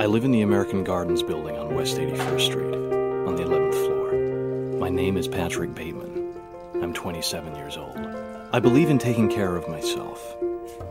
I live in the American Gardens building on West 81st Street, on the 11th floor. My name is Patrick Bateman. I'm 27 years old. I believe in taking care of myself,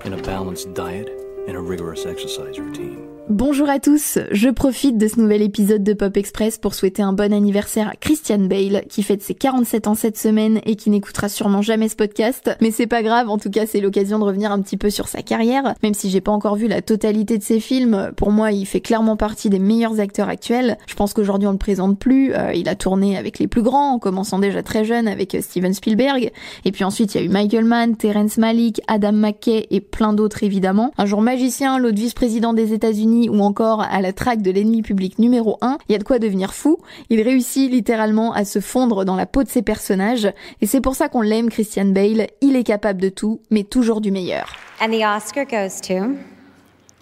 in a balanced diet, and a rigorous exercise routine. Bonjour à tous, je profite de ce nouvel épisode de Pop Express pour souhaiter un bon anniversaire à Christian Bale qui fête ses 47 ans cette semaine et qui n'écoutera sûrement jamais ce podcast, mais c'est pas grave, en tout cas c'est l'occasion de revenir un petit peu sur sa carrière, même si j'ai pas encore vu la totalité de ses films, pour moi il fait clairement partie des meilleurs acteurs actuels, je pense qu'aujourd'hui on le présente plus, euh, il a tourné avec les plus grands, en commençant déjà très jeune avec euh, Steven Spielberg, et puis ensuite il y a eu Michael Mann, Terrence Malick, Adam McKay et plein d'autres évidemment, un jour magicien, l'autre vice-président des États-Unis ou encore à la traque de l'ennemi public numéro 1, il y a de quoi devenir fou. Il réussit littéralement à se fondre dans la peau de ses personnages et c'est pour ça qu'on l'aime Christian Bale, il est capable de tout mais toujours du meilleur. And the Oscar goes to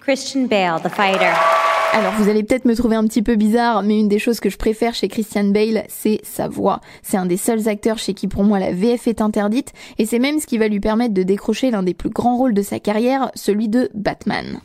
Christian Bale, the fighter. Alors vous allez peut-être me trouver un petit peu bizarre, mais une des choses que je préfère chez Christian Bale, c'est sa voix. C'est un des seuls acteurs chez qui pour moi la VF est interdite, et c'est même ce qui va lui permettre de décrocher l'un des plus grands rôles de sa carrière, celui de Batman.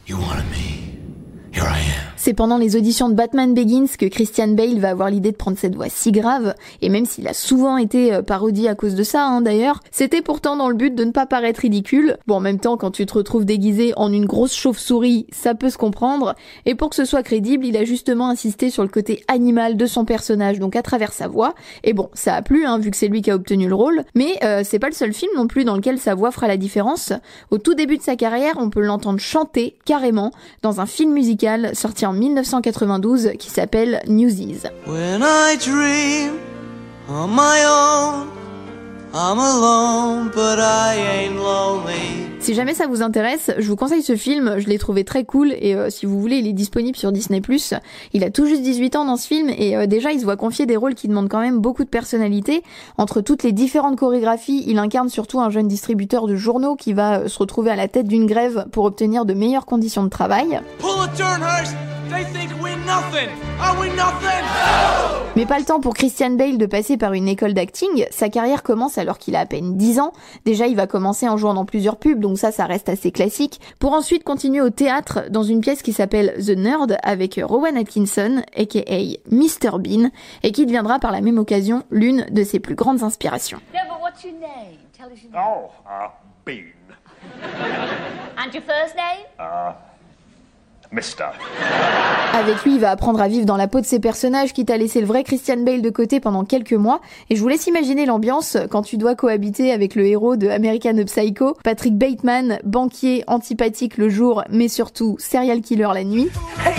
Here I am. C'est pendant les auditions de Batman Begins que Christian Bale va avoir l'idée de prendre cette voix si grave, et même s'il a souvent été euh, parodié à cause de ça, hein, d'ailleurs, c'était pourtant dans le but de ne pas paraître ridicule. Bon, en même temps, quand tu te retrouves déguisé en une grosse chauve-souris, ça peut se comprendre, et pour que ce soit crédible, il a justement insisté sur le côté animal de son personnage, donc à travers sa voix, et bon, ça a plu, hein, vu que c'est lui qui a obtenu le rôle, mais euh, c'est pas le seul film non plus dans lequel sa voix fera la différence. Au tout début de sa carrière, on peut l'entendre chanter, carrément, dans un film musical sorti en 1992 qui s'appelle Newsies. When I dream on my own, I'm alone, but I ain't lonely. Si jamais ça vous intéresse, je vous conseille ce film, je l'ai trouvé très cool et euh, si vous voulez, il est disponible sur Disney+. Il a tout juste 18 ans dans ce film et euh, déjà il se voit confier des rôles qui demandent quand même beaucoup de personnalité. Entre toutes les différentes chorégraphies, il incarne surtout un jeune distributeur de journaux qui va euh, se retrouver à la tête d'une grève pour obtenir de meilleures conditions de travail. Mais pas le temps pour Christian Bale de passer par une école d'acting, sa carrière commence alors qu'il a à peine 10 ans. Déjà, il va commencer en jouant dans plusieurs pubs, donc ça, ça reste assez classique, pour ensuite continuer au théâtre dans une pièce qui s'appelle The Nerd avec Rowan Atkinson, aka Mr. Bean, et qui deviendra par la même occasion l'une de ses plus grandes inspirations. Oh, uh, Bean. And your first name? Uh, Mister. Avec lui, il va apprendre à vivre dans la peau de ses personnages, quitte à laisser le vrai Christian Bale de côté pendant quelques mois. Et je vous laisse imaginer l'ambiance quand tu dois cohabiter avec le héros de American Psycho, Patrick Bateman, banquier antipathique le jour, mais surtout serial killer la nuit. Hey,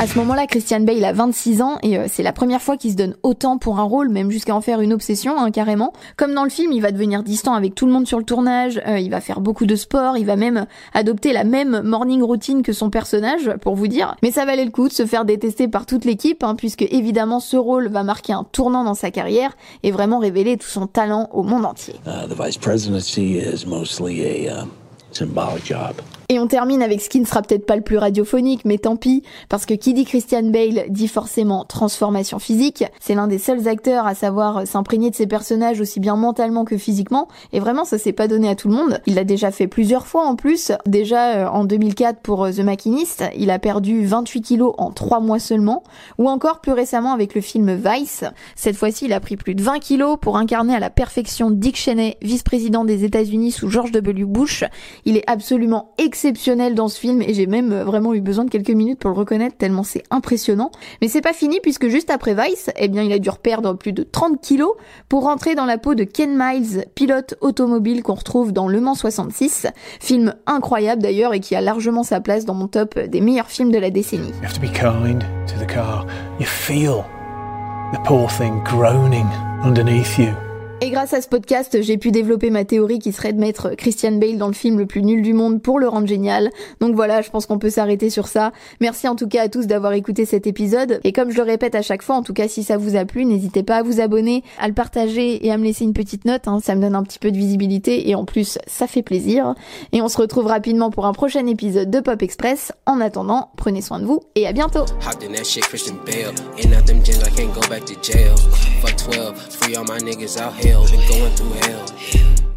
À ce moment-là, Christian Bale a 26 ans et euh, c'est la première fois qu'il se donne autant pour un rôle, même jusqu'à en faire une obsession, hein, carrément. Comme dans le film, il va devenir distant avec tout le monde sur le tournage, euh, il va faire beaucoup de sport, il va même adopter la même morning routine que son personnage, pour vous dire. Mais ça valait le coup de se faire détester par toute l'équipe, hein, puisque évidemment ce rôle va marquer un tournant dans sa carrière et vraiment révéler tout son talent au monde entier. Uh, the vice presidency is mostly a symbolic job. Et on termine avec ce qui ne sera peut-être pas le plus radiophonique, mais tant pis, parce que qui dit Christian Bale dit forcément transformation physique. C'est l'un des seuls acteurs à savoir s'imprégner de ses personnages aussi bien mentalement que physiquement, et vraiment ça s'est pas donné à tout le monde. Il l'a déjà fait plusieurs fois en plus. Déjà euh, en 2004 pour euh, The Machinist, il a perdu 28 kilos en 3 mois seulement, ou encore plus récemment avec le film Vice. Cette fois-ci, il a pris plus de 20 kilos pour incarner à la perfection Dick Cheney, vice-président des États-Unis sous George W. Bush. Il est absolument exceptionnel dans ce film et j'ai même euh, vraiment eu besoin de quelques minutes pour le reconnaître tellement c'est impressionnant. Mais c'est pas fini puisque juste après Vice, eh bien il a dû perdre plus de 30 kilos pour rentrer dans la peau de Ken Miles, pilote automobile qu'on retrouve dans Le Mans 66, film incroyable d'ailleurs et qui a largement sa place dans mon top des meilleurs films de la décennie. You have to be kind to the car. You feel the poor thing groaning underneath you. Et grâce à ce podcast, j'ai pu développer ma théorie qui serait de mettre Christian Bale dans le film le plus nul du monde pour le rendre génial. Donc voilà, je pense qu'on peut s'arrêter sur ça. Merci en tout cas à tous d'avoir écouté cet épisode. Et comme je le répète à chaque fois, en tout cas si ça vous a plu, n'hésitez pas à vous abonner, à le partager et à me laisser une petite note. hein. Ça me donne un petit peu de visibilité et en plus ça fait plaisir. Et on se retrouve rapidement pour un prochain épisode de Pop Express. En attendant, prenez soin de vous et à bientôt. Hopped in that shit, Christian Bale. In out them gyms, I can't go back to jail. Fuck 12, free all my niggas out hell. Been going through hell.